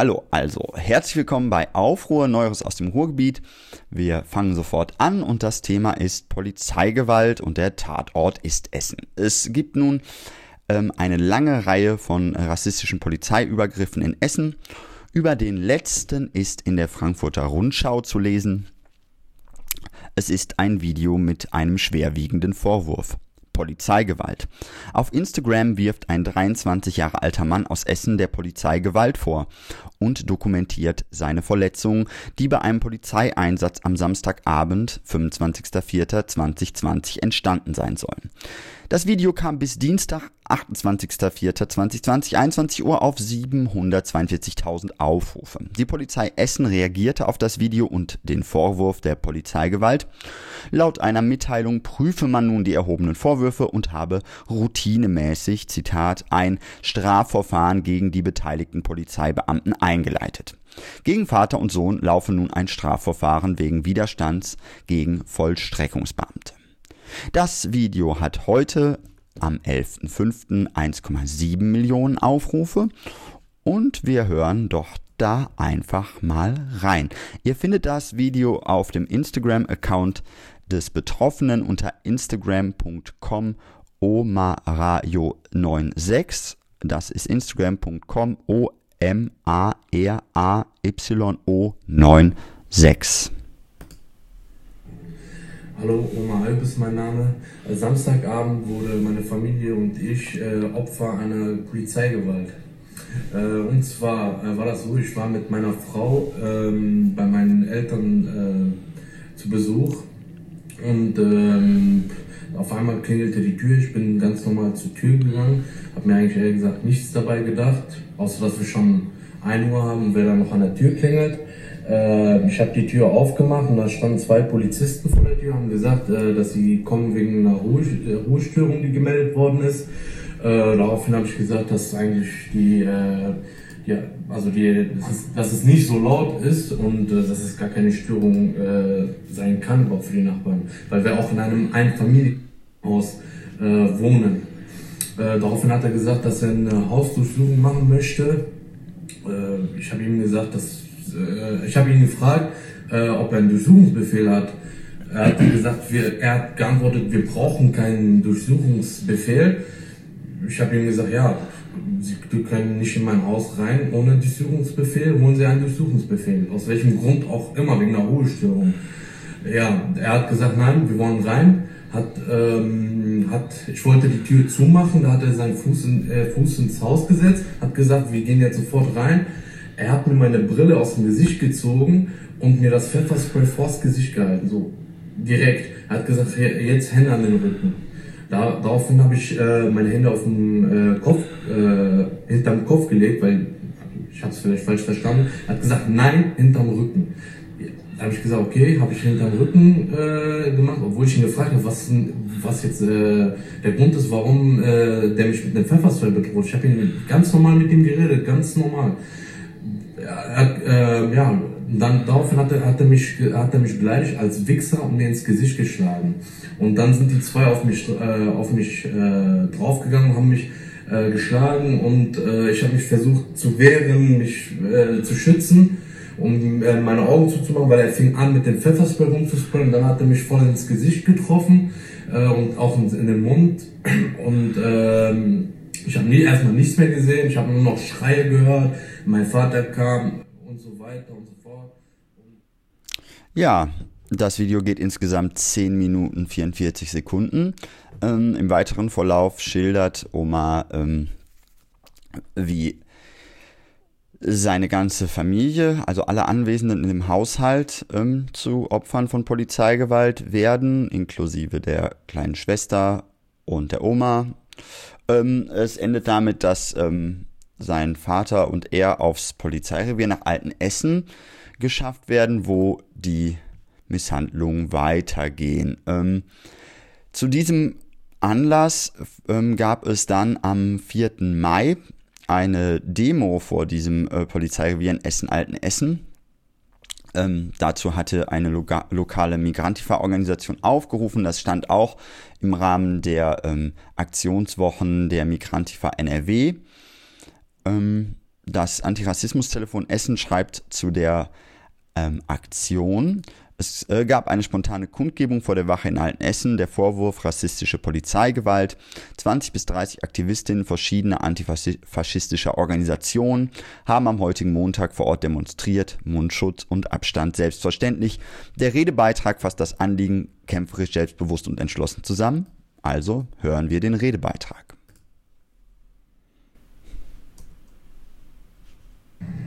Hallo, also herzlich willkommen bei Aufruhr Neueres aus dem Ruhrgebiet. Wir fangen sofort an und das Thema ist Polizeigewalt und der Tatort ist Essen. Es gibt nun ähm, eine lange Reihe von rassistischen Polizeiübergriffen in Essen. Über den letzten ist in der Frankfurter Rundschau zu lesen. Es ist ein Video mit einem schwerwiegenden Vorwurf. Polizeigewalt. Auf Instagram wirft ein 23 Jahre alter Mann aus Essen der Polizei Gewalt vor und dokumentiert seine Verletzungen, die bei einem Polizeieinsatz am Samstagabend, 25.04.2020 entstanden sein sollen. Das Video kam bis Dienstag, 28.04.2020, 21 Uhr auf 742.000 Aufrufe. Die Polizei Essen reagierte auf das Video und den Vorwurf der Polizeigewalt. Laut einer Mitteilung prüfe man nun die erhobenen Vorwürfe und habe routinemäßig, Zitat, ein Strafverfahren gegen die beteiligten Polizeibeamten eingeleitet. Gegen Vater und Sohn laufe nun ein Strafverfahren wegen Widerstands gegen Vollstreckungsbeamte. Das Video hat heute am 11.05. 1,7 Millionen Aufrufe und wir hören doch da einfach mal rein. Ihr findet das Video auf dem Instagram-Account des Betroffenen unter instagram.com omarayo96. Das ist instagram.com o m a r a y o 96. Hallo, Oma Alp ist mein Name. Samstagabend wurde meine Familie und ich äh, Opfer einer Polizeigewalt. Äh, und zwar äh, war das so, ich war mit meiner Frau ähm, bei meinen Eltern äh, zu Besuch und ähm, auf einmal klingelte die Tür. Ich bin ganz normal zur Tür gegangen, habe mir eigentlich ehrlich gesagt nichts dabei gedacht, außer dass wir schon 1 Uhr haben, wer da noch an der Tür klingelt. Äh, ich habe die Tür aufgemacht und da standen zwei Polizisten vor der Tür, haben gesagt, äh, dass sie kommen wegen einer äh, Ruhestörung, die gemeldet worden ist. Äh, daraufhin habe ich gesagt, dass eigentlich die, äh, ja, also die, dass es, dass es nicht so laut ist und äh, dass es gar keine Störung sein kann, auch für die Nachbarn, weil wir auch in einem Einfamilienhaus wohnen. daraufhin hat er gesagt, dass er eine Hausdurchsuchung machen möchte. ich habe ihm gesagt, dass äh, ich habe ihn gefragt, äh, ob er einen Durchsuchungsbefehl hat. Er hat gesagt, wir, er hat geantwortet, wir brauchen keinen Durchsuchungsbefehl. Ich habe ihm gesagt, ja, Sie können nicht in mein Haus rein ohne Durchsuchungsbefehl, holen Sie einen Durchsuchungsbefehl. Aus welchem Grund auch immer, wegen einer Ruhestörung. Ja, er hat gesagt, nein, wir wollen rein. Hat, ähm, hat, ich wollte die Tür zumachen, da hat er seinen Fuß, in, äh, Fuß ins Haus gesetzt, hat gesagt, wir gehen jetzt sofort rein. Er hat mir meine Brille aus dem Gesicht gezogen und mir das Pfefferspray vors Gesicht gehalten, so direkt. Er hat gesagt, jetzt Hände an den Rücken. Da, daraufhin habe ich äh, meine Hände auf den äh, Kopf, äh, hinterm Kopf gelegt, weil ich habe es vielleicht falsch verstanden. Er hat gesagt, nein, hinterm Rücken. Da habe ich gesagt, okay, habe ich hinterm Rücken äh, gemacht, obwohl ich ihn gefragt habe, was, was jetzt äh, der Grund ist, warum äh, der mich mit einem Pfefferspray bedroht. Ich habe ihn ganz normal mit ihm geredet, ganz normal äh, ja, dann daraufhin hat er, hat, er mich, hat er mich beleidigt als Wichser und mir ins Gesicht geschlagen. Und dann sind die zwei auf mich, äh, auf mich äh, draufgegangen, haben mich äh, geschlagen und äh, ich habe mich versucht zu wehren, mich äh, zu schützen, um äh, meine Augen zuzumachen, weil er fing an mit dem Pfefferspray rumzusprayen. Dann hat er mich voll ins Gesicht getroffen äh, und auch in, den Mund und ähm, ich habe nie erstmal nichts mehr gesehen, ich habe nur noch Schreie gehört, mein Vater kam und so weiter und so fort. Ja, das Video geht insgesamt 10 Minuten 44 Sekunden. Ähm, Im weiteren Verlauf schildert Omar, ähm, wie seine ganze Familie, also alle Anwesenden dem Haushalt, ähm, zu Opfern von Polizeigewalt werden, inklusive der kleinen Schwester und der Oma. Ähm, es endet damit, dass ähm, sein Vater und er aufs Polizeirevier nach Altenessen geschafft werden, wo die Misshandlungen weitergehen. Ähm, zu diesem Anlass ähm, gab es dann am 4. Mai eine Demo vor diesem äh, Polizeirevier in Essen-Altenessen. Ähm, dazu hatte eine loka lokale Migrantifa-Organisation aufgerufen. Das stand auch im Rahmen der ähm, Aktionswochen der Migrantifa NRW. Ähm, das Antirassismustelefon Essen schreibt zu der ähm, Aktion. Es äh, gab eine spontane Kundgebung vor der Wache in Altenessen, der Vorwurf rassistische Polizeigewalt. 20 bis 30 Aktivistinnen verschiedener antifaschistischer Organisationen haben am heutigen Montag vor Ort demonstriert. Mundschutz und Abstand selbstverständlich. Der Redebeitrag fasst das Anliegen kämpferisch, selbstbewusst und entschlossen zusammen. Also hören wir den Redebeitrag.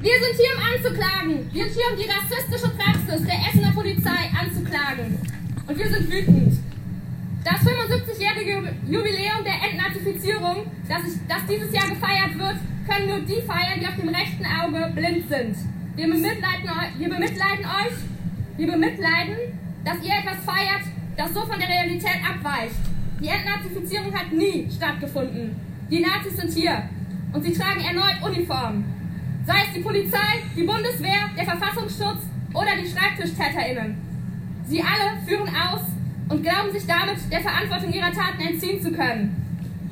Wir sind hier, um anzuklagen. Wir sind hier, um die rassistische Praxis der Essener Polizei anzuklagen. Und wir sind wütend. Das 75-jährige Jubiläum der Entnazifizierung, das, ich, das dieses Jahr gefeiert wird, können nur die feiern, die auf dem rechten Auge blind sind. Wir bemitleiden, wir bemitleiden euch, wir bemitleiden, dass ihr etwas feiert, das so von der Realität abweicht. Die Entnazifizierung hat nie stattgefunden. Die Nazis sind hier und sie tragen erneut Uniformen. Sei es die Polizei, die Bundeswehr, der Verfassungsschutz oder die Schreibtischtäterinnen. Sie alle führen aus und glauben sich damit der Verantwortung ihrer Taten entziehen zu können.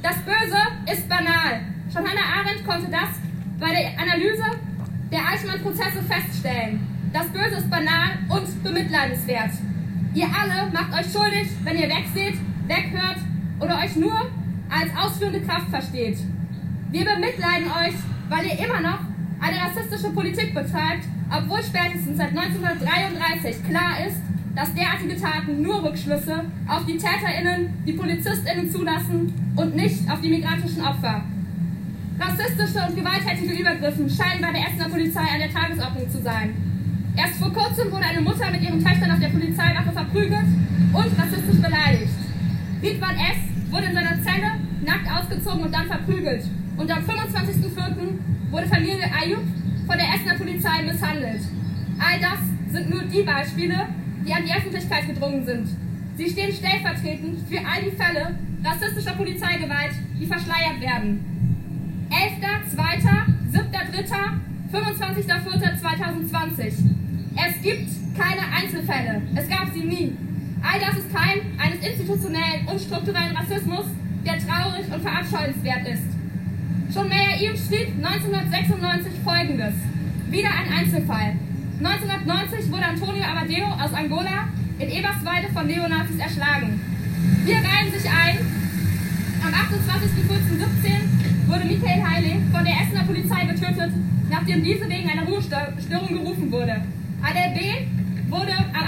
Das Böse ist banal. Schon Hannah Arendt konnte das bei der Analyse der Eichmann-Prozesse feststellen. Das Böse ist banal und bemitleidenswert. Ihr alle macht euch schuldig, wenn ihr wegseht, weghört oder euch nur als ausführende Kraft versteht. Wir bemitleiden euch, weil ihr immer noch eine rassistische Politik betreibt, obwohl spätestens seit 1933 klar ist, dass derartige Taten nur Rückschlüsse auf die TäterInnen, die PolizistInnen zulassen und nicht auf die migrantischen Opfer. Rassistische und gewalttätige Übergriffe scheinen bei der Essener Polizei an der Tagesordnung zu sein. Erst vor kurzem wurde eine Mutter mit ihren Töchtern auf der Polizeiwache verprügelt und rassistisch beleidigt. Ridwan S. wurde in seiner Zelle nackt ausgezogen und dann verprügelt. Und am 25.04 wurde Familie Ayub von der Essener Polizei misshandelt. All das sind nur die Beispiele, die an die Öffentlichkeit gedrungen sind. Sie stehen stellvertretend für all die Fälle rassistischer Polizeigewalt, die verschleiert werden. 11., 2., 7., 3., 25.04.2020. Es gibt keine Einzelfälle. Es gab sie nie. All das ist Keim eines institutionellen und strukturellen Rassismus, der traurig und verabscheuenswert ist. Schon Meyer Ihm schrieb 1996 folgendes. Wieder ein Einzelfall. 1990 wurde Antonio Amadeo aus Angola in Eberswalde von Neonazis erschlagen. Hier reihen sich ein. Am 28.04.17 wurde Michael Heile von der Essener Polizei getötet, nachdem diese wegen einer Ruhestörung gerufen wurde. Adel B. wurde am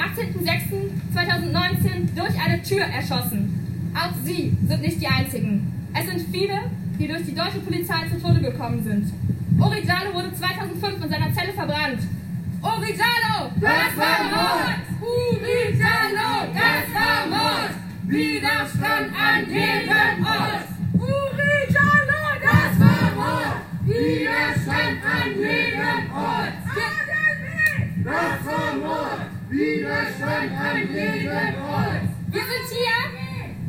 18.06.2019 durch eine Tür erschossen. Auch sie sind nicht die einzigen. Es sind viele, die durch die deutsche Polizei zu Tode gekommen sind. Origano wurde 2005 in seiner Zelle verbrannt. Origano, das war Mord! Origano, das war Mord! Widerstand an jedem Ort! Origano, das war Mord! Widerstand an jedem Ort! Das war Mord! Widerstand an jedem Ort! Wir sind hier!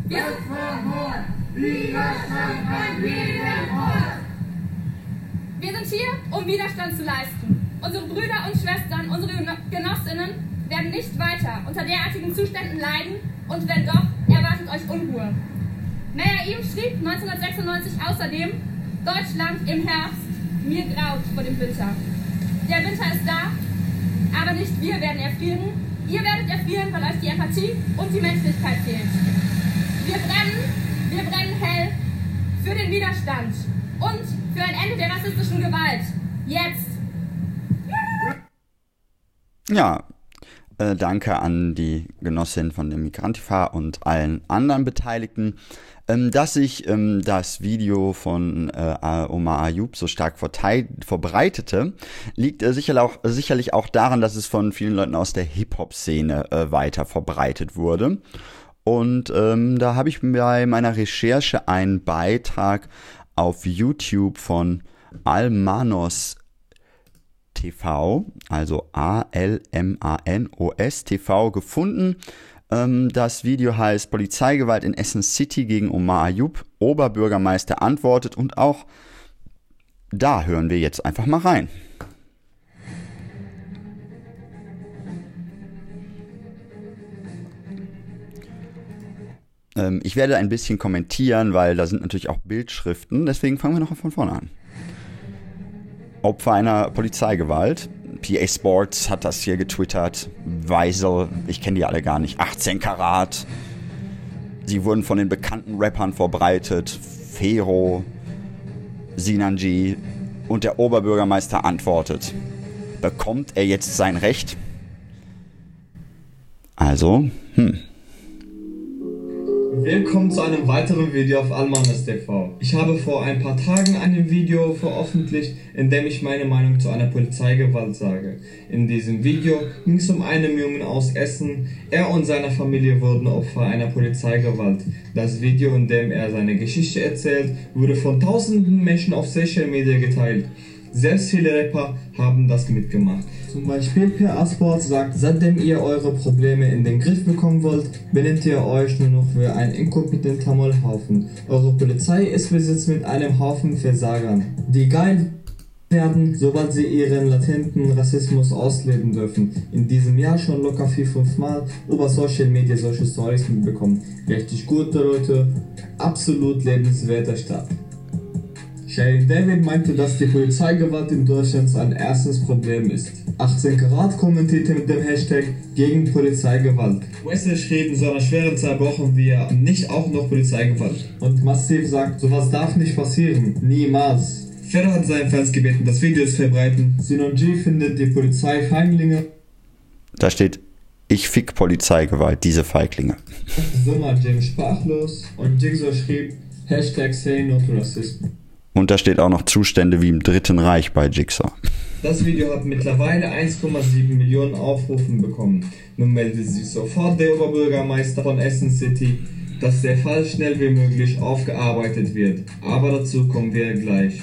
Wir sind das war Mord! Widerstand an jedem Ort. Wir sind hier, um Widerstand zu leisten. Unsere Brüder und Schwestern, unsere Genossinnen werden nicht weiter unter derartigen Zuständen leiden und wenn doch, erwartet euch Unruhe. Meyer Ihm schrieb 1996 außerdem, Deutschland im Herbst, mir graut vor dem Winter. Der Winter ist da, aber nicht wir werden erfrieren. Ihr werdet erfrieren, weil euch die Empathie und die Menschlichkeit fehlt. Wir brennen wir brennen hell für den Widerstand und für ein Ende der rassistischen Gewalt. Jetzt! Ja, äh, danke an die Genossin von dem Migrantifa und allen anderen Beteiligten. Ähm, dass sich ähm, das Video von äh, Omar Ayub so stark verbreitete, liegt äh, sicherlich, auch, sicherlich auch daran, dass es von vielen Leuten aus der Hip-Hop-Szene äh, weiter verbreitet wurde. Und ähm, da habe ich bei meiner Recherche einen Beitrag auf YouTube von Almanos TV, also A-L-M-A-N-O-S TV gefunden. Ähm, das Video heißt Polizeigewalt in Essen City gegen Omar Ayub. Oberbürgermeister antwortet und auch da hören wir jetzt einfach mal rein. Ähm, ich werde ein bisschen kommentieren, weil da sind natürlich auch Bildschriften. Deswegen fangen wir noch von vorne an. Opfer einer Polizeigewalt. PA Sports hat das hier getwittert. Weisel, ich kenne die alle gar nicht. 18 Karat. Sie wurden von den bekannten Rappern verbreitet. Fero, Sinanji und der Oberbürgermeister antwortet. Bekommt er jetzt sein Recht? Also, hm. Willkommen zu einem weiteren Video auf Almanas TV. Ich habe vor ein paar Tagen ein Video veröffentlicht, in dem ich meine Meinung zu einer Polizeigewalt sage. In diesem Video ging es um einen Jungen aus Essen. Er und seine Familie wurden Opfer einer Polizeigewalt. Das Video, in dem er seine Geschichte erzählt, wurde von tausenden Menschen auf Social Media geteilt. Sehr viele Rapper haben das mitgemacht. Zum Beispiel Per Asport sagt, seitdem ihr eure Probleme in den Griff bekommen wollt, benennt ihr euch nur noch für ein inkompetenter Mollhaufen. Eure Polizei ist besetzt mit einem Haufen Versagern, die geil werden, sobald sie ihren latenten Rassismus ausleben dürfen. In diesem Jahr schon locker vier, fünf Mal über Social Media solche Stories mitbekommen. Richtig gute Leute, absolut lebenswerter Stadt. Shane David meinte, dass die Polizeigewalt in Deutschland ein erstes Problem ist. 18 Karat kommentierte mit dem Hashtag gegen Polizeigewalt. Wesley schrieb, in so einer schweren Zeit brauchen wir nicht auch noch Polizeigewalt. Und Massiv sagt, sowas darf nicht passieren. Niemals. Ferro hat seinen Fans gebeten, das Video zu verbreiten. Sinon G findet die Polizei Feiglinge. Da steht, ich fick Polizeigewalt, diese Feiglinge. Sommer James sprachlos und Jigsaw schrieb, Hashtag say no to racism. Und da steht auch noch Zustände wie im Dritten Reich bei Jigsaw. Das Video hat mittlerweile 1,7 Millionen Aufrufen bekommen. Nun meldet sich sofort der Oberbürgermeister von Essen City, dass der Fall schnell wie möglich aufgearbeitet wird. Aber dazu kommen wir gleich.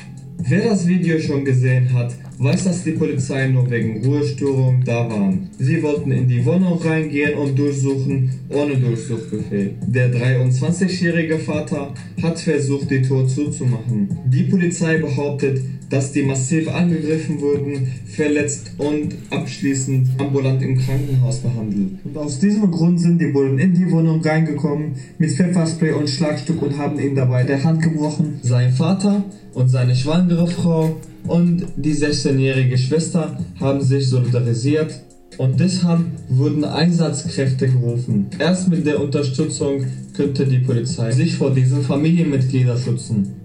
Wer das Video schon gesehen hat, weiß, dass die Polizei nur wegen Ruhestörung da waren. Sie wollten in die Wohnung reingehen und durchsuchen, ohne Durchsuchbefehl. Der 23-jährige Vater hat versucht, die Tür zuzumachen. Die Polizei behauptet, dass die massiv angegriffen wurden, verletzt und abschließend ambulant im Krankenhaus behandelt. Und aus diesem Grund sind die Bullen in die Wohnung reingekommen mit Pfefferspray und Schlagstück und haben ihn dabei der Hand gebrochen. Sein Vater und seine schwangere Frau und die 16-jährige Schwester haben sich solidarisiert und deshalb wurden Einsatzkräfte gerufen. Erst mit der Unterstützung könnte die Polizei sich vor diesen Familienmitgliedern schützen.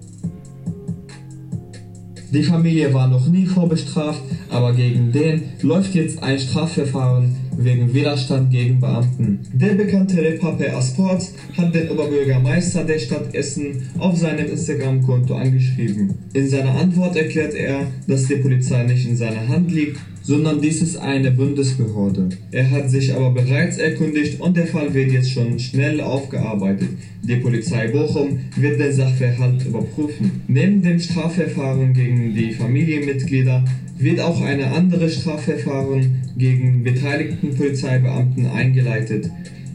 Die Familie war noch nie vorbestraft, aber gegen den läuft jetzt ein Strafverfahren wegen Widerstand gegen Beamten. Der bekannte Rapper Per Asports hat den Oberbürgermeister der Stadt Essen auf seinem Instagram-Konto angeschrieben. In seiner Antwort erklärt er, dass die Polizei nicht in seiner Hand liegt, sondern dies ist eine Bundesbehörde. Er hat sich aber bereits erkundigt und der Fall wird jetzt schon schnell aufgearbeitet. Die Polizei Bochum wird den Sachverhalt überprüfen. Neben dem Strafverfahren gegen die Familienmitglieder wird auch eine andere Strafverfahren gegen beteiligten Polizeibeamten eingeleitet.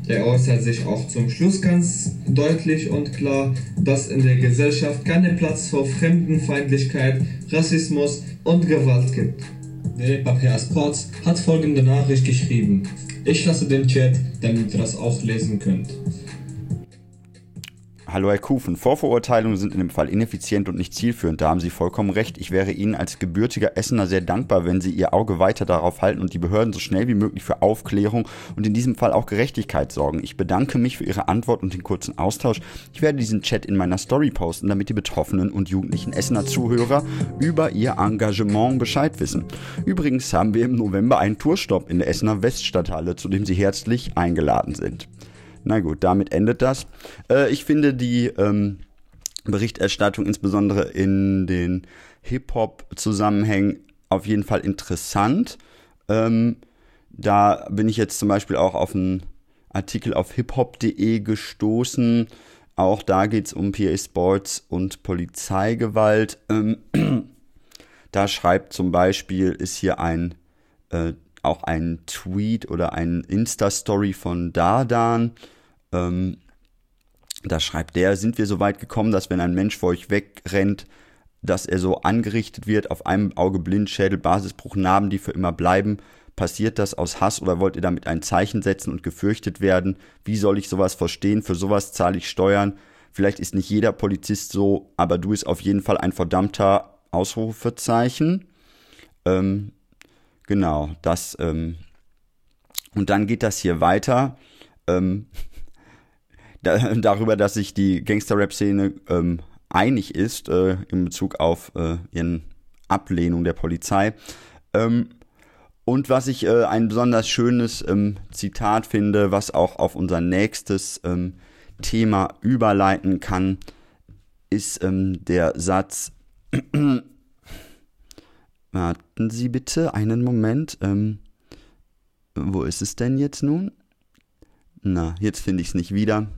Er äußert sich auch zum Schluss ganz deutlich und klar, dass in der Gesellschaft keinen Platz für Fremdenfeindlichkeit, Rassismus und Gewalt gibt. Der Papier Sports hat folgende Nachricht geschrieben. Ich lasse den Chat, damit ihr das auch lesen könnt. Hallo Herr Kufen, Vorverurteilungen sind in dem Fall ineffizient und nicht zielführend, da haben Sie vollkommen recht. Ich wäre Ihnen als gebürtiger Essener sehr dankbar, wenn Sie Ihr Auge weiter darauf halten und die Behörden so schnell wie möglich für Aufklärung und in diesem Fall auch Gerechtigkeit sorgen. Ich bedanke mich für Ihre Antwort und den kurzen Austausch. Ich werde diesen Chat in meiner Story posten, damit die betroffenen und jugendlichen Essener Zuhörer über ihr Engagement Bescheid wissen. Übrigens haben wir im November einen Tourstopp in der Essener Weststadthalle, zu dem Sie herzlich eingeladen sind. Na gut, damit endet das. Äh, ich finde die ähm, Berichterstattung insbesondere in den Hip-Hop-Zusammenhängen auf jeden Fall interessant. Ähm, da bin ich jetzt zum Beispiel auch auf einen Artikel auf hiphop.de gestoßen. Auch da geht es um PA Sports und Polizeigewalt. Ähm, da schreibt zum Beispiel, ist hier ein äh, auch ein Tweet oder ein Insta-Story von Dardan. Ähm, da schreibt der, sind wir so weit gekommen, dass wenn ein Mensch vor euch wegrennt, dass er so angerichtet wird, auf einem Auge blind, Schädel, Basisbruch, Narben, die für immer bleiben. Passiert das aus Hass oder wollt ihr damit ein Zeichen setzen und gefürchtet werden? Wie soll ich sowas verstehen? Für sowas zahle ich Steuern. Vielleicht ist nicht jeder Polizist so, aber du ist auf jeden Fall ein verdammter Ausrufezeichen. Ähm, genau, das. Ähm, und dann geht das hier weiter. Ähm, da, darüber, dass sich die Gangster-Rap-Szene ähm, einig ist äh, in Bezug auf äh, ihren Ablehnung der Polizei. Ähm, und was ich äh, ein besonders schönes ähm, Zitat finde, was auch auf unser nächstes ähm, Thema überleiten kann, ist ähm, der Satz, warten Sie bitte einen Moment, ähm, wo ist es denn jetzt nun? Na, jetzt finde ich es nicht wieder.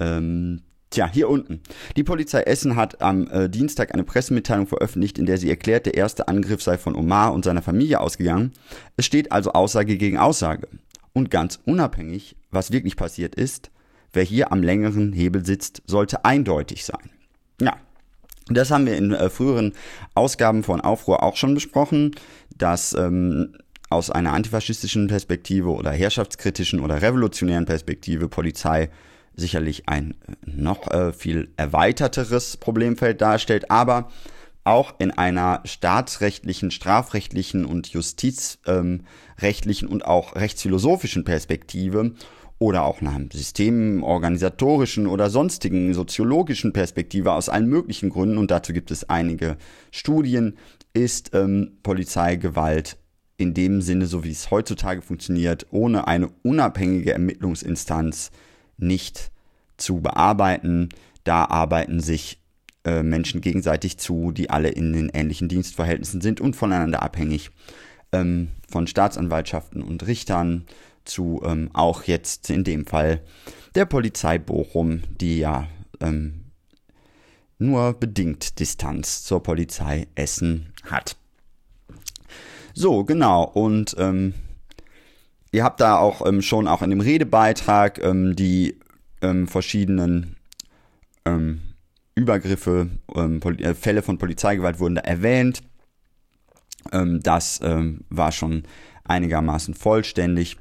Ähm, Tja, hier unten. Die Polizei Essen hat am äh, Dienstag eine Pressemitteilung veröffentlicht, in der sie erklärt, der erste Angriff sei von Omar und seiner Familie ausgegangen. Es steht also Aussage gegen Aussage. Und ganz unabhängig, was wirklich passiert ist, wer hier am längeren Hebel sitzt, sollte eindeutig sein. Ja, das haben wir in äh, früheren Ausgaben von Aufruhr auch schon besprochen, dass ähm, aus einer antifaschistischen Perspektive oder herrschaftskritischen oder revolutionären Perspektive Polizei sicherlich ein äh, noch äh, viel erweiterteres Problemfeld darstellt, aber auch in einer staatsrechtlichen, strafrechtlichen und justizrechtlichen ähm, und auch rechtsphilosophischen Perspektive oder auch nach einem systemorganisatorischen oder sonstigen soziologischen Perspektive aus allen möglichen Gründen, und dazu gibt es einige Studien, ist ähm, Polizeigewalt in dem Sinne, so wie es heutzutage funktioniert, ohne eine unabhängige Ermittlungsinstanz nicht zu bearbeiten. Da arbeiten sich äh, Menschen gegenseitig zu, die alle in den ähnlichen Dienstverhältnissen sind und voneinander abhängig. Ähm, von Staatsanwaltschaften und Richtern zu ähm, auch jetzt in dem Fall der Polizei Bochum, die ja ähm, nur bedingt Distanz zur Polizei Essen hat. So, genau. Und ähm, ihr habt da auch ähm, schon auch in dem Redebeitrag ähm, die ähm, verschiedenen Übergriffe, äh, Fälle von Polizeigewalt wurden da erwähnt. Das war schon einigermaßen vollständig.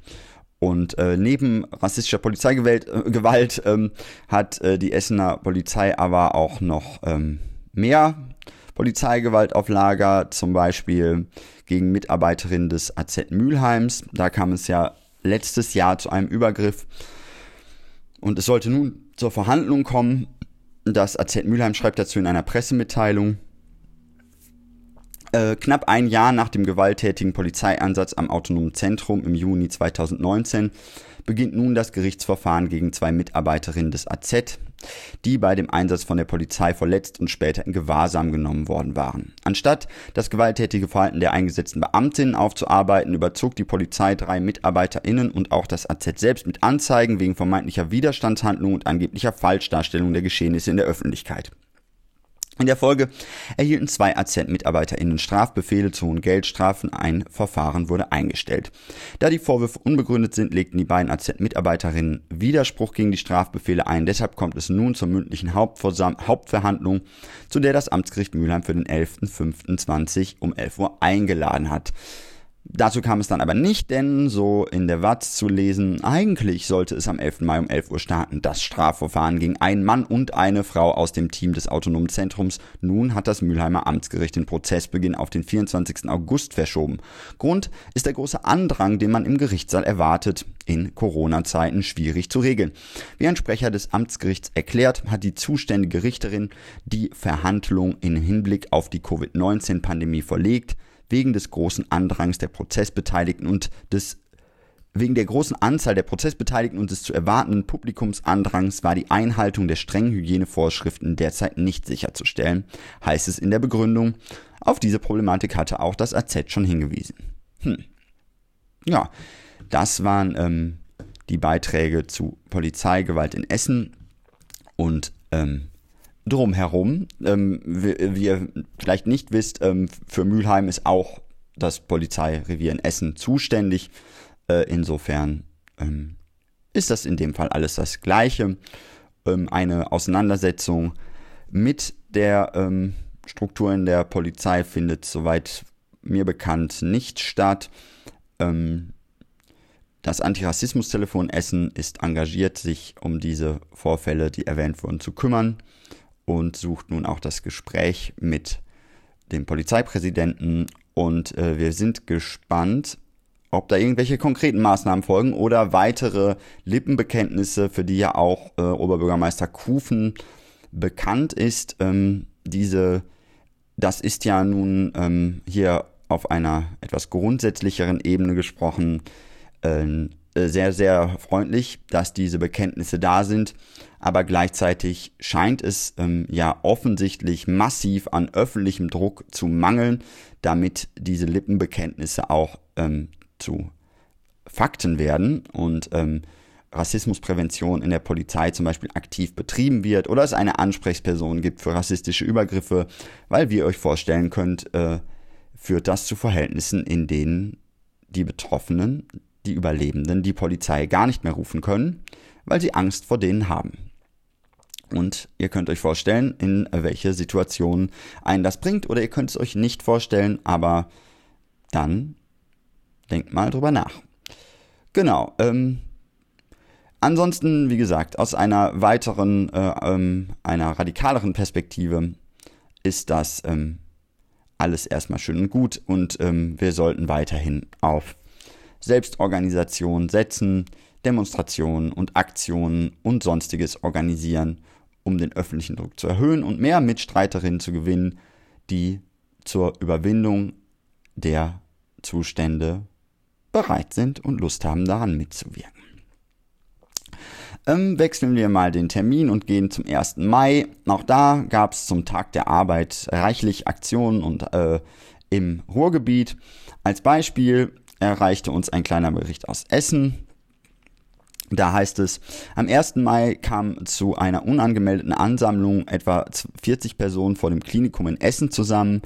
Und äh, neben rassistischer Polizeigewalt äh, Gewalt, ähm, hat äh, die Essener Polizei aber auch noch ähm, mehr Polizeigewalt auf Lager, zum Beispiel gegen Mitarbeiterinnen des AZ Mülheims. Da kam es ja letztes Jahr zu einem Übergriff und es sollte nun zur Verhandlung kommen. Das AZ Mülheim schreibt dazu in einer Pressemitteilung. Äh, knapp ein Jahr nach dem gewalttätigen Polizeieinsatz am Autonomen Zentrum im Juni 2019 beginnt nun das Gerichtsverfahren gegen zwei Mitarbeiterinnen des AZ, die bei dem Einsatz von der Polizei verletzt und später in Gewahrsam genommen worden waren. Anstatt das gewalttätige Verhalten der eingesetzten Beamtinnen aufzuarbeiten, überzog die Polizei drei MitarbeiterInnen und auch das AZ selbst mit Anzeigen wegen vermeintlicher Widerstandshandlungen und angeblicher Falschdarstellung der Geschehnisse in der Öffentlichkeit. In der Folge erhielten zwei AZ-MitarbeiterInnen Strafbefehle zu hohen Geldstrafen. Ein Verfahren wurde eingestellt. Da die Vorwürfe unbegründet sind, legten die beiden AZ-Mitarbeiterinnen Widerspruch gegen die Strafbefehle ein. Deshalb kommt es nun zur mündlichen Hauptverhandlung, zu der das Amtsgericht Mülheim für den 11.05.20 um 11 Uhr eingeladen hat. Dazu kam es dann aber nicht, denn so in der Watz zu lesen, eigentlich sollte es am 11. Mai um 11 Uhr starten, das Strafverfahren gegen einen Mann und eine Frau aus dem Team des Autonomen Zentrums. Nun hat das Mülheimer Amtsgericht den Prozessbeginn auf den 24. August verschoben. Grund ist der große Andrang, den man im Gerichtssaal erwartet, in Corona-Zeiten schwierig zu regeln. Wie ein Sprecher des Amtsgerichts erklärt, hat die zuständige Richterin die Verhandlung in Hinblick auf die Covid-19-Pandemie verlegt wegen des großen Andrangs der Prozessbeteiligten und des Wegen der großen Anzahl der Prozessbeteiligten und des zu erwartenden Publikumsandrangs war die Einhaltung der strengen Hygienevorschriften derzeit nicht sicherzustellen, heißt es in der Begründung. Auf diese Problematik hatte auch das AZ schon hingewiesen. Hm. Ja, das waren ähm, die Beiträge zu Polizeigewalt in Essen und ähm, drumherum. Ähm, wie, ihr vielleicht nicht wisst, ähm, für Mülheim ist auch das Polizeirevier in Essen zuständig. Äh, insofern ähm, ist das in dem Fall alles das Gleiche. Ähm, eine Auseinandersetzung mit der ähm, Struktur in der Polizei findet, soweit mir bekannt, nicht statt. Ähm, das Antirassismus-Telefon Essen ist engagiert, sich um diese Vorfälle, die erwähnt wurden, zu kümmern und sucht nun auch das Gespräch mit dem Polizeipräsidenten Und äh, wir sind gespannt, ob da irgendwelche konkreten Maßnahmen folgen oder weitere Lippenbekenntnisse, für die ja auch äh, Oberbürgermeister Kufen bekannt ist. Ähm, diese, das ist ja nun ähm, hier auf einer etwas grundsätzlicheren Ebene gesprochen äh, sehr, sehr freundlich, dass diese Bekenntnisse da sind. Aber gleichzeitig scheint es ähm, ja offensichtlich massiv an öffentlichem Druck zu mangeln, damit diese Lippenbekenntnisse auch ähm, zu Fakten werden und ähm, Rassismusprävention in der Polizei zum Beispiel aktiv betrieben wird oder es eine Ansprechperson gibt für rassistische Übergriffe, weil wie ihr euch vorstellen könnt, äh, führt das zu Verhältnissen, in denen die Betroffenen, die Überlebenden, die Polizei gar nicht mehr rufen können, weil sie Angst vor denen haben. Und ihr könnt euch vorstellen, in welche Situation einen das bringt, oder ihr könnt es euch nicht vorstellen, aber dann denkt mal drüber nach. Genau. Ähm, ansonsten, wie gesagt, aus einer weiteren, äh, ähm, einer radikaleren Perspektive ist das ähm, alles erstmal schön und gut und ähm, wir sollten weiterhin auf Selbstorganisation setzen, Demonstrationen und Aktionen und sonstiges organisieren, um den öffentlichen Druck zu erhöhen und mehr Mitstreiterinnen zu gewinnen, die zur Überwindung der Zustände bereit sind und Lust haben, daran mitzuwirken. Ähm, wechseln wir mal den Termin und gehen zum 1. Mai. Auch da gab es zum Tag der Arbeit reichlich Aktionen und äh, im Ruhrgebiet. Als Beispiel erreichte uns ein kleiner Bericht aus Essen. Da heißt es, am 1. Mai kam zu einer unangemeldeten Ansammlung etwa 40 Personen vor dem Klinikum in Essen zusammen.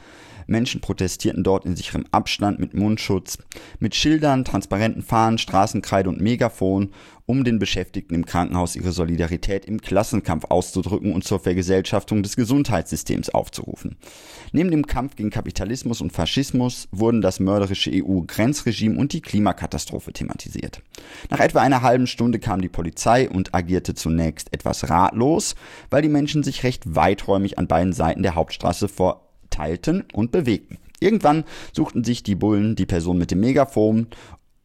Menschen protestierten dort in sicherem Abstand mit Mundschutz, mit Schildern, transparenten Fahnen, Straßenkreide und Megafon, um den Beschäftigten im Krankenhaus ihre Solidarität im Klassenkampf auszudrücken und zur Vergesellschaftung des Gesundheitssystems aufzurufen. Neben dem Kampf gegen Kapitalismus und Faschismus wurden das mörderische EU-Grenzregime und die Klimakatastrophe thematisiert. Nach etwa einer halben Stunde kam die Polizei und agierte zunächst etwas ratlos, weil die Menschen sich recht weiträumig an beiden Seiten der Hauptstraße vor teilten und bewegten. Irgendwann suchten sich die Bullen die Person mit dem Megafon,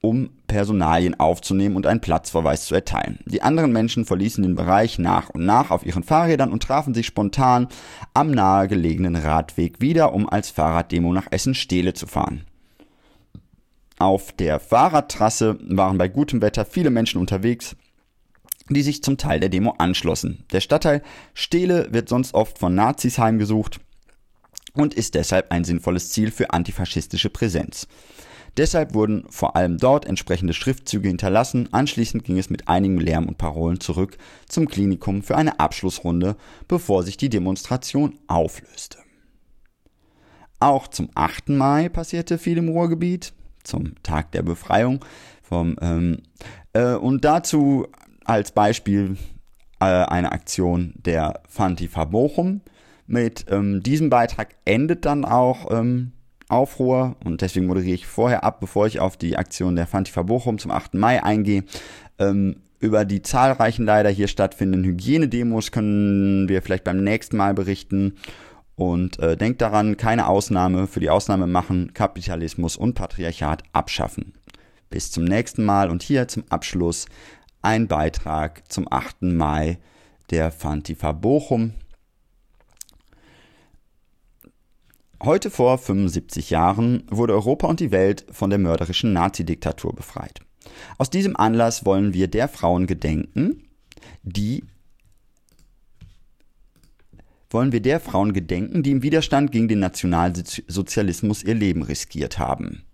um Personalien aufzunehmen und einen Platzverweis zu erteilen. Die anderen Menschen verließen den Bereich nach und nach auf ihren Fahrrädern und trafen sich spontan am nahegelegenen Radweg wieder, um als Fahrraddemo nach Essen-Stehle zu fahren. Auf der Fahrradtrasse waren bei gutem Wetter viele Menschen unterwegs, die sich zum Teil der Demo anschlossen. Der Stadtteil Stehle wird sonst oft von Nazis heimgesucht und ist deshalb ein sinnvolles Ziel für antifaschistische Präsenz. Deshalb wurden vor allem dort entsprechende Schriftzüge hinterlassen. Anschließend ging es mit einigem Lärm und Parolen zurück zum Klinikum für eine Abschlussrunde, bevor sich die Demonstration auflöste. Auch zum 8. Mai passierte viel im Ruhrgebiet, zum Tag der Befreiung. Vom, ähm, äh, und dazu als Beispiel äh, eine Aktion der Fantifa Bochum, mit ähm, diesem Beitrag endet dann auch ähm, Aufruhr und deswegen moderiere ich vorher ab, bevor ich auf die Aktion der Fantifa Bochum zum 8. Mai eingehe. Ähm, über die zahlreichen leider hier stattfindenden Hygienedemos können wir vielleicht beim nächsten Mal berichten. Und äh, denkt daran, keine Ausnahme für die Ausnahme machen, Kapitalismus und Patriarchat abschaffen. Bis zum nächsten Mal und hier zum Abschluss ein Beitrag zum 8. Mai der Fantifa Bochum. Heute vor 75 Jahren wurde Europa und die Welt von der mörderischen Nazidiktatur befreit. Aus diesem Anlass wollen wir der Frauen gedenken, die wollen wir der Frauen gedenken, die im Widerstand gegen den Nationalsozialismus ihr Leben riskiert haben.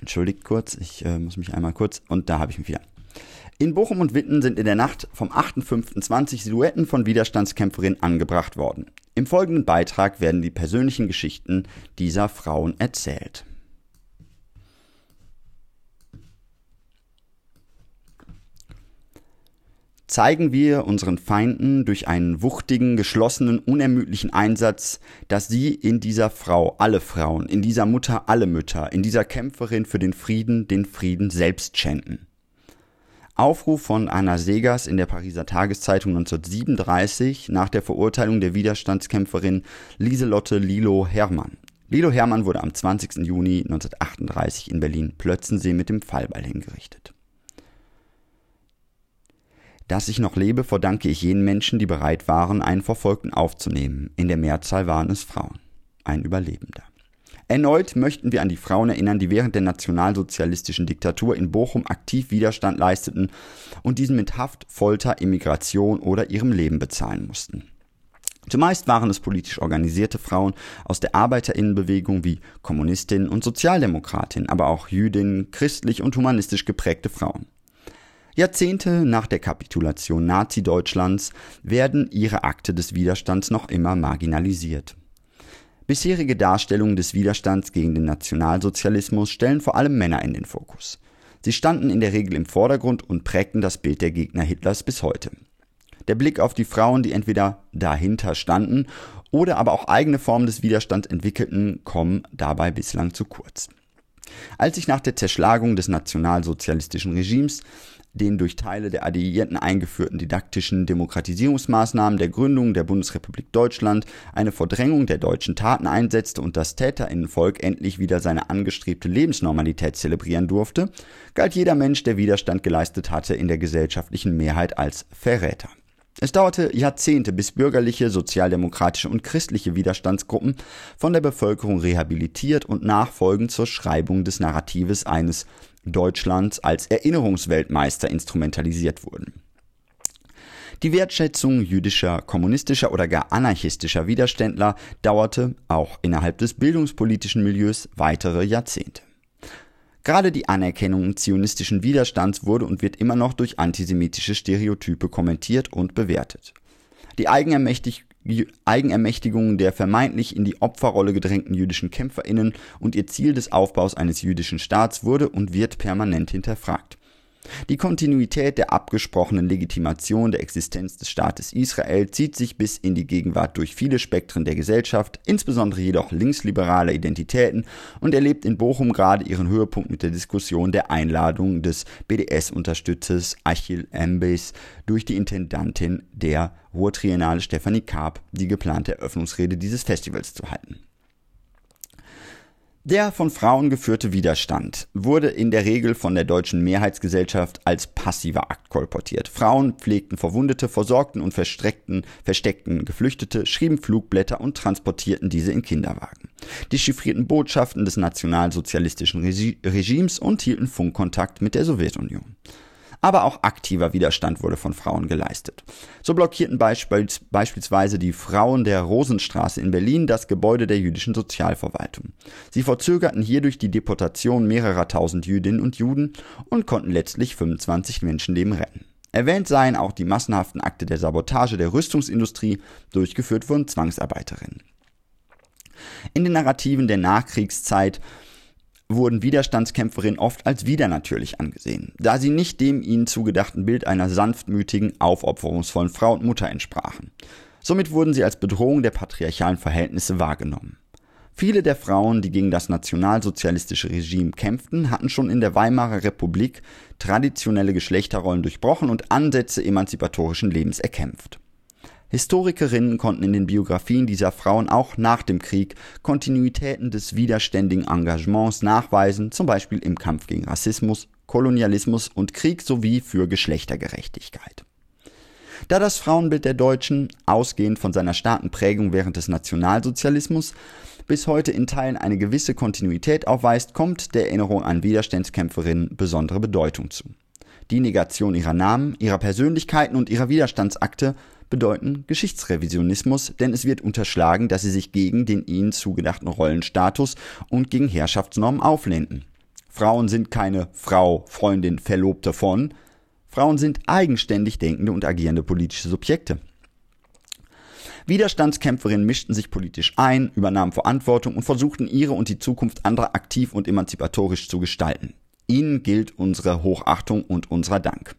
Entschuldigt kurz, ich äh, muss mich einmal kurz und da habe ich mich wieder. In Bochum und Witten sind in der Nacht vom 8.5.20 Silhouetten von Widerstandskämpferinnen angebracht worden. Im folgenden Beitrag werden die persönlichen Geschichten dieser Frauen erzählt. zeigen wir unseren Feinden durch einen wuchtigen, geschlossenen, unermüdlichen Einsatz, dass sie in dieser Frau alle Frauen, in dieser Mutter alle Mütter, in dieser Kämpferin für den Frieden den Frieden selbst schenken. Aufruf von Anna Segers in der Pariser Tageszeitung 1937 nach der Verurteilung der Widerstandskämpferin Lieselotte Lilo Hermann. Lilo Hermann wurde am 20. Juni 1938 in Berlin-Plötzensee mit dem Fallbeil hingerichtet. Dass ich noch lebe, verdanke ich jenen Menschen, die bereit waren, einen Verfolgten aufzunehmen. In der Mehrzahl waren es Frauen. Ein Überlebender. Erneut möchten wir an die Frauen erinnern, die während der nationalsozialistischen Diktatur in Bochum aktiv Widerstand leisteten und diesen mit Haft, Folter, Immigration oder ihrem Leben bezahlen mussten. Zumeist waren es politisch organisierte Frauen aus der Arbeiterinnenbewegung wie Kommunistinnen und Sozialdemokratinnen, aber auch Jüdinnen, christlich und humanistisch geprägte Frauen. Jahrzehnte nach der Kapitulation Nazi-Deutschlands werden ihre Akte des Widerstands noch immer marginalisiert. Bisherige Darstellungen des Widerstands gegen den Nationalsozialismus stellen vor allem Männer in den Fokus. Sie standen in der Regel im Vordergrund und prägten das Bild der Gegner Hitlers bis heute. Der Blick auf die Frauen, die entweder dahinter standen oder aber auch eigene Formen des Widerstands entwickelten, kommen dabei bislang zu kurz. Als sich nach der Zerschlagung des nationalsozialistischen Regimes den durch Teile der Alliierten eingeführten didaktischen Demokratisierungsmaßnahmen der Gründung der Bundesrepublik Deutschland eine Verdrängung der deutschen Taten einsetzte und das Täterinnenvolk endlich wieder seine angestrebte Lebensnormalität zelebrieren durfte, galt jeder Mensch, der Widerstand geleistet hatte, in der gesellschaftlichen Mehrheit als Verräter. Es dauerte Jahrzehnte, bis bürgerliche, sozialdemokratische und christliche Widerstandsgruppen von der Bevölkerung rehabilitiert und nachfolgend zur Schreibung des Narratives eines Deutschlands als Erinnerungsweltmeister instrumentalisiert wurden. Die Wertschätzung jüdischer, kommunistischer oder gar anarchistischer Widerständler dauerte auch innerhalb des bildungspolitischen Milieus weitere Jahrzehnte. Gerade die Anerkennung zionistischen Widerstands wurde und wird immer noch durch antisemitische Stereotype kommentiert und bewertet. Die Eigenermächtig Eigenermächtigung der vermeintlich in die Opferrolle gedrängten jüdischen Kämpferinnen und ihr Ziel des Aufbaus eines jüdischen Staats wurde und wird permanent hinterfragt. Die Kontinuität der abgesprochenen Legitimation der Existenz des Staates Israel zieht sich bis in die Gegenwart durch viele Spektren der Gesellschaft, insbesondere jedoch linksliberale Identitäten, und erlebt in Bochum gerade ihren Höhepunkt mit der Diskussion der Einladung des BDS-Unterstützers Achille Mbes durch die Intendantin der Ruhrtriennale Stefanie Karp, die geplante Eröffnungsrede dieses Festivals zu halten. Der von Frauen geführte Widerstand wurde in der Regel von der deutschen Mehrheitsgesellschaft als passiver Akt kolportiert. Frauen pflegten Verwundete, versorgten und verstreckten, versteckten Geflüchtete, schrieben Flugblätter und transportierten diese in Kinderwagen. Dechiffrierten Botschaften des nationalsozialistischen Regimes und hielten Funkkontakt mit der Sowjetunion aber auch aktiver Widerstand wurde von Frauen geleistet. So blockierten beispielsweise die Frauen der Rosenstraße in Berlin das Gebäude der jüdischen Sozialverwaltung. Sie verzögerten hierdurch die Deportation mehrerer tausend Jüdinnen und Juden und konnten letztlich 25 Menschenleben retten. Erwähnt seien auch die massenhaften Akte der Sabotage der Rüstungsindustrie, durchgeführt von Zwangsarbeiterinnen. In den Narrativen der Nachkriegszeit wurden Widerstandskämpferinnen oft als widernatürlich angesehen, da sie nicht dem ihnen zugedachten Bild einer sanftmütigen, aufopferungsvollen Frau und Mutter entsprachen. Somit wurden sie als Bedrohung der patriarchalen Verhältnisse wahrgenommen. Viele der Frauen, die gegen das nationalsozialistische Regime kämpften, hatten schon in der Weimarer Republik traditionelle Geschlechterrollen durchbrochen und Ansätze emanzipatorischen Lebens erkämpft. Historikerinnen konnten in den Biografien dieser Frauen auch nach dem Krieg Kontinuitäten des widerständigen Engagements nachweisen, zum Beispiel im Kampf gegen Rassismus, Kolonialismus und Krieg sowie für Geschlechtergerechtigkeit. Da das Frauenbild der Deutschen, ausgehend von seiner starken Prägung während des Nationalsozialismus, bis heute in Teilen eine gewisse Kontinuität aufweist, kommt der Erinnerung an Widerstandskämpferinnen besondere Bedeutung zu. Die Negation ihrer Namen, ihrer Persönlichkeiten und ihrer Widerstandsakte bedeuten Geschichtsrevisionismus, denn es wird unterschlagen, dass sie sich gegen den ihnen zugedachten Rollenstatus und gegen Herrschaftsnormen auflehnten. Frauen sind keine Frau, Freundin, Verlobte von. Frauen sind eigenständig denkende und agierende politische Subjekte. Widerstandskämpferinnen mischten sich politisch ein, übernahmen Verantwortung und versuchten ihre und die Zukunft anderer aktiv und emanzipatorisch zu gestalten. Ihnen gilt unsere Hochachtung und unser Dank.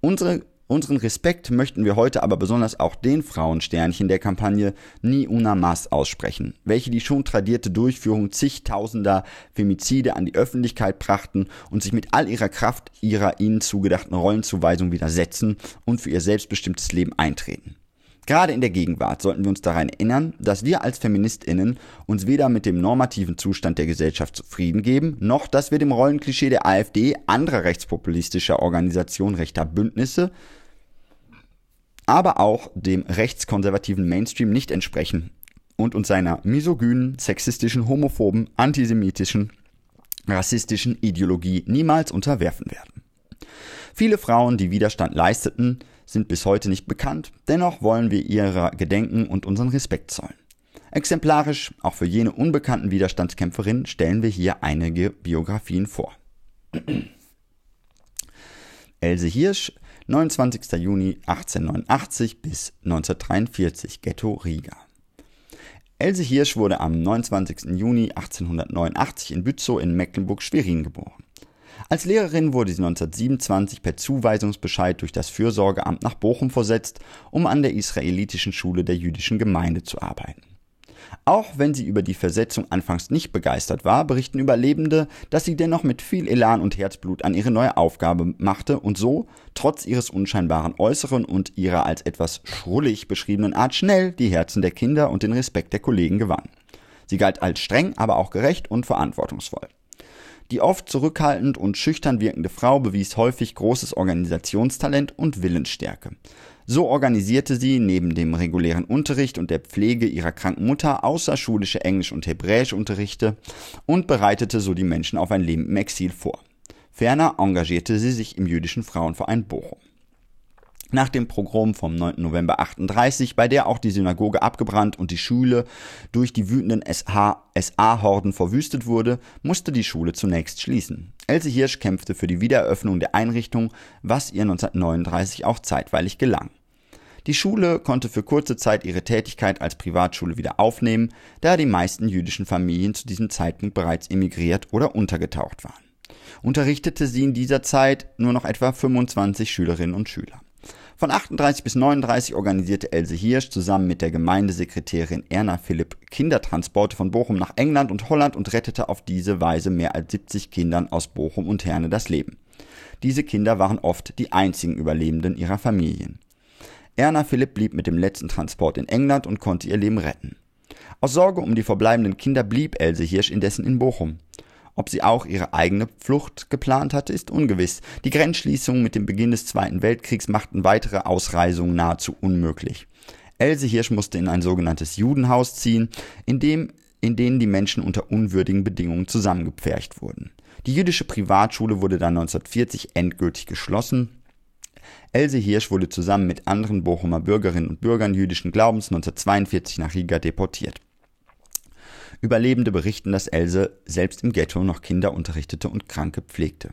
Unsere Unseren Respekt möchten wir heute aber besonders auch den Frauensternchen der Kampagne Ni una más aussprechen, welche die schon tradierte Durchführung zigtausender Femizide an die Öffentlichkeit brachten und sich mit all ihrer Kraft ihrer ihnen zugedachten Rollenzuweisung widersetzen und für ihr selbstbestimmtes Leben eintreten. Gerade in der Gegenwart sollten wir uns daran erinnern, dass wir als Feministinnen uns weder mit dem normativen Zustand der Gesellschaft zufrieden geben, noch dass wir dem Rollenklischee der AfD, anderer rechtspopulistischer Organisationen rechter Bündnisse, aber auch dem rechtskonservativen Mainstream nicht entsprechen und uns seiner misogynen, sexistischen, homophoben, antisemitischen, rassistischen Ideologie niemals unterwerfen werden. Viele Frauen, die Widerstand leisteten, sind bis heute nicht bekannt, dennoch wollen wir ihrer gedenken und unseren Respekt zollen. Exemplarisch auch für jene unbekannten Widerstandskämpferinnen stellen wir hier einige Biografien vor. Else Hirsch, 29. Juni 1889 bis 1943, Ghetto Riga. Else Hirsch wurde am 29. Juni 1889 in Bützow in Mecklenburg-Schwerin geboren. Als Lehrerin wurde sie 1927 per Zuweisungsbescheid durch das Fürsorgeamt nach Bochum versetzt, um an der israelitischen Schule der jüdischen Gemeinde zu arbeiten. Auch wenn sie über die Versetzung anfangs nicht begeistert war, berichten Überlebende, dass sie dennoch mit viel Elan und Herzblut an ihre neue Aufgabe machte und so, trotz ihres unscheinbaren Äußeren und ihrer als etwas schrullig beschriebenen Art, schnell die Herzen der Kinder und den Respekt der Kollegen gewann. Sie galt als streng, aber auch gerecht und verantwortungsvoll. Die oft zurückhaltend und schüchtern wirkende Frau bewies häufig großes Organisationstalent und Willensstärke. So organisierte sie neben dem regulären Unterricht und der Pflege ihrer kranken Mutter außerschulische Englisch- und Hebräischunterrichte und bereitete so die Menschen auf ein Leben im Exil vor. Ferner engagierte sie sich im jüdischen Frauenverein Bochum nach dem Pogrom vom 9. November 38, bei der auch die Synagoge abgebrannt und die Schule durch die wütenden SA-Horden verwüstet wurde, musste die Schule zunächst schließen. Else Hirsch kämpfte für die Wiedereröffnung der Einrichtung, was ihr 1939 auch zeitweilig gelang. Die Schule konnte für kurze Zeit ihre Tätigkeit als Privatschule wieder aufnehmen, da die meisten jüdischen Familien zu diesem Zeitpunkt bereits emigriert oder untergetaucht waren. Unterrichtete sie in dieser Zeit nur noch etwa 25 Schülerinnen und Schüler. Von 38 bis 39 organisierte Else Hirsch zusammen mit der Gemeindesekretärin Erna Philipp Kindertransporte von Bochum nach England und Holland und rettete auf diese Weise mehr als 70 Kindern aus Bochum und Herne das Leben. Diese Kinder waren oft die einzigen Überlebenden ihrer Familien. Erna Philipp blieb mit dem letzten Transport in England und konnte ihr Leben retten. Aus Sorge um die verbleibenden Kinder blieb Else Hirsch indessen in Bochum. Ob sie auch ihre eigene Flucht geplant hatte, ist ungewiss. Die Grenzschließungen mit dem Beginn des Zweiten Weltkriegs machten weitere Ausreisungen nahezu unmöglich. Else Hirsch musste in ein sogenanntes Judenhaus ziehen, in dem in denen die Menschen unter unwürdigen Bedingungen zusammengepfercht wurden. Die jüdische Privatschule wurde dann 1940 endgültig geschlossen. Else Hirsch wurde zusammen mit anderen Bochumer Bürgerinnen und Bürgern jüdischen Glaubens 1942 nach Riga deportiert. Überlebende berichten, dass Else selbst im Ghetto noch Kinder unterrichtete und Kranke pflegte.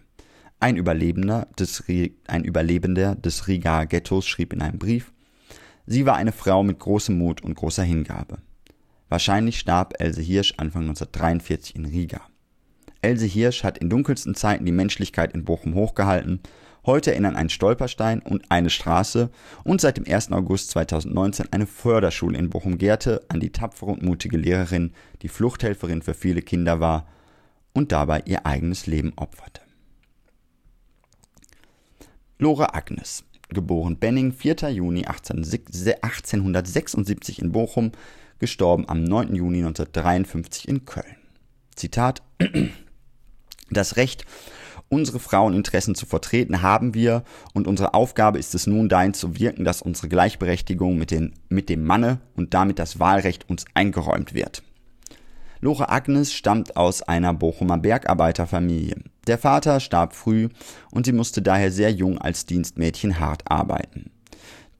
Ein Überlebender des, ein Überlebender des Rigaer Ghettos schrieb in einem Brief, sie war eine Frau mit großem Mut und großer Hingabe. Wahrscheinlich starb Else Hirsch Anfang 1943 in Riga. Else Hirsch hat in dunkelsten Zeiten die Menschlichkeit in Bochum hochgehalten Heute erinnern ein Stolperstein und eine Straße und seit dem 1. August 2019 eine Förderschule in Bochum-Gerte an die tapfere und mutige Lehrerin, die Fluchthelferin für viele Kinder war und dabei ihr eigenes Leben opferte. Lore Agnes, geboren Benning, 4. Juni 1876 in Bochum, gestorben am 9. Juni 1953 in Köln. Zitat Das Recht Unsere Fraueninteressen zu vertreten haben wir und unsere Aufgabe ist es nun dahin zu wirken, dass unsere Gleichberechtigung mit, den, mit dem Manne und damit das Wahlrecht uns eingeräumt wird. Lore Agnes stammt aus einer Bochumer Bergarbeiterfamilie. Der Vater starb früh und sie musste daher sehr jung als Dienstmädchen hart arbeiten.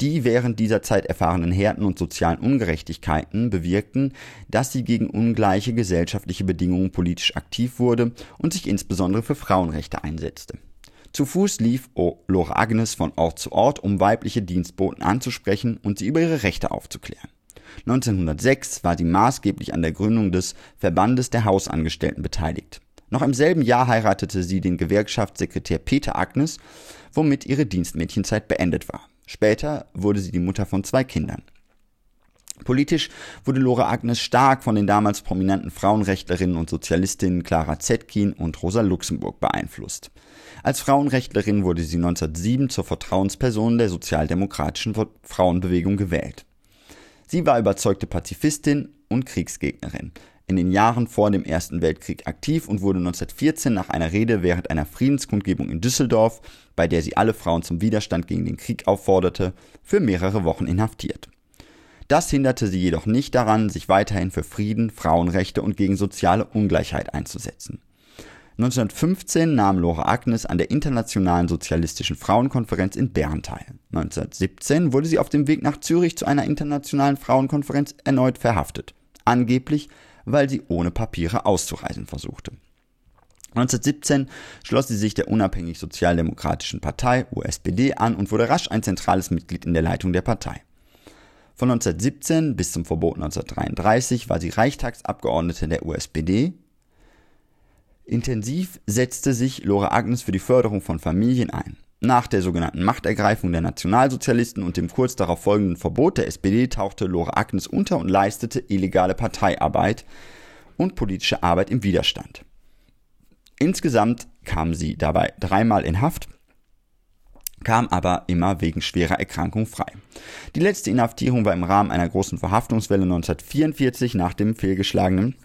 Die während dieser Zeit erfahrenen Härten und sozialen Ungerechtigkeiten bewirkten, dass sie gegen ungleiche gesellschaftliche Bedingungen politisch aktiv wurde und sich insbesondere für Frauenrechte einsetzte. Zu Fuß lief Lore Agnes von Ort zu Ort, um weibliche Dienstboten anzusprechen und sie über ihre Rechte aufzuklären. 1906 war sie maßgeblich an der Gründung des Verbandes der Hausangestellten beteiligt. Noch im selben Jahr heiratete sie den Gewerkschaftssekretär Peter Agnes, womit ihre Dienstmädchenzeit beendet war. Später wurde sie die Mutter von zwei Kindern. Politisch wurde Lore Agnes stark von den damals prominenten Frauenrechtlerinnen und Sozialistinnen Clara Zetkin und Rosa Luxemburg beeinflusst. Als Frauenrechtlerin wurde sie 1907 zur Vertrauensperson der sozialdemokratischen Frauenbewegung gewählt. Sie war überzeugte Pazifistin und Kriegsgegnerin. In den Jahren vor dem Ersten Weltkrieg aktiv und wurde 1914 nach einer Rede während einer Friedenskundgebung in Düsseldorf, bei der sie alle Frauen zum Widerstand gegen den Krieg aufforderte, für mehrere Wochen inhaftiert. Das hinderte sie jedoch nicht daran, sich weiterhin für Frieden, Frauenrechte und gegen soziale Ungleichheit einzusetzen. 1915 nahm Lore Agnes an der Internationalen Sozialistischen Frauenkonferenz in Bern teil. 1917 wurde sie auf dem Weg nach Zürich zu einer internationalen Frauenkonferenz erneut verhaftet. Angeblich, weil sie ohne Papiere auszureisen versuchte. 1917 schloss sie sich der unabhängig Sozialdemokratischen Partei USPD an und wurde rasch ein zentrales Mitglied in der Leitung der Partei. Von 1917 bis zum Verbot 1933 war sie Reichstagsabgeordnete der USPD, Intensiv setzte sich Lore Agnes für die Förderung von Familien ein. Nach der sogenannten Machtergreifung der Nationalsozialisten und dem kurz darauf folgenden Verbot der SPD tauchte Lore Agnes unter und leistete illegale Parteiarbeit und politische Arbeit im Widerstand. Insgesamt kam sie dabei dreimal in Haft, kam aber immer wegen schwerer Erkrankung frei. Die letzte Inhaftierung war im Rahmen einer großen Verhaftungswelle 1944 nach dem fehlgeschlagenen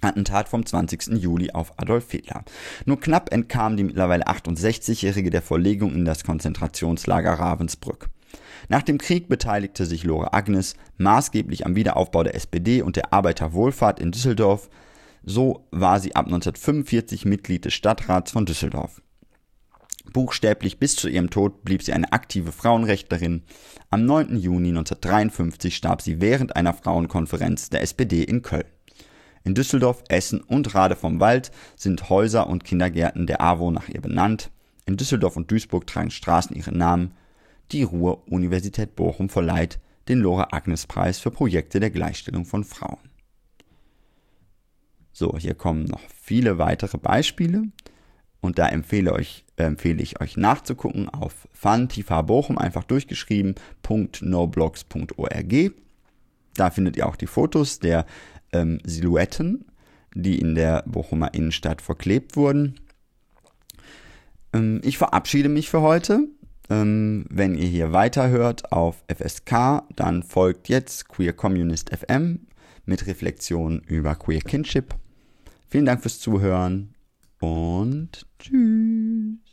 Attentat vom 20. Juli auf Adolf Hitler. Nur knapp entkam die mittlerweile 68-Jährige der Verlegung in das Konzentrationslager Ravensbrück. Nach dem Krieg beteiligte sich Lore Agnes maßgeblich am Wiederaufbau der SPD und der Arbeiterwohlfahrt in Düsseldorf. So war sie ab 1945 Mitglied des Stadtrats von Düsseldorf. Buchstäblich bis zu ihrem Tod blieb sie eine aktive Frauenrechtlerin. Am 9. Juni 1953 starb sie während einer Frauenkonferenz der SPD in Köln. In Düsseldorf, Essen und Rade vom Wald sind Häuser und Kindergärten der AWO nach ihr benannt. In Düsseldorf und Duisburg tragen Straßen ihren Namen. Die Ruhr-Universität Bochum verleiht den Lora-Agnes-Preis für Projekte der Gleichstellung von Frauen. So, hier kommen noch viele weitere Beispiele und da empfehle, euch, äh, empfehle ich euch nachzugucken auf Fantifa Bochum, einfach durchgeschrieben, .noblogs.org. Da findet ihr auch die Fotos der ähm, Silhouetten, die in der Bochumer Innenstadt verklebt wurden. Ähm, ich verabschiede mich für heute. Ähm, wenn ihr hier weiterhört auf FSK, dann folgt jetzt Queer Communist FM mit Reflexionen über Queer Kinship. Vielen Dank fürs Zuhören und tschüss.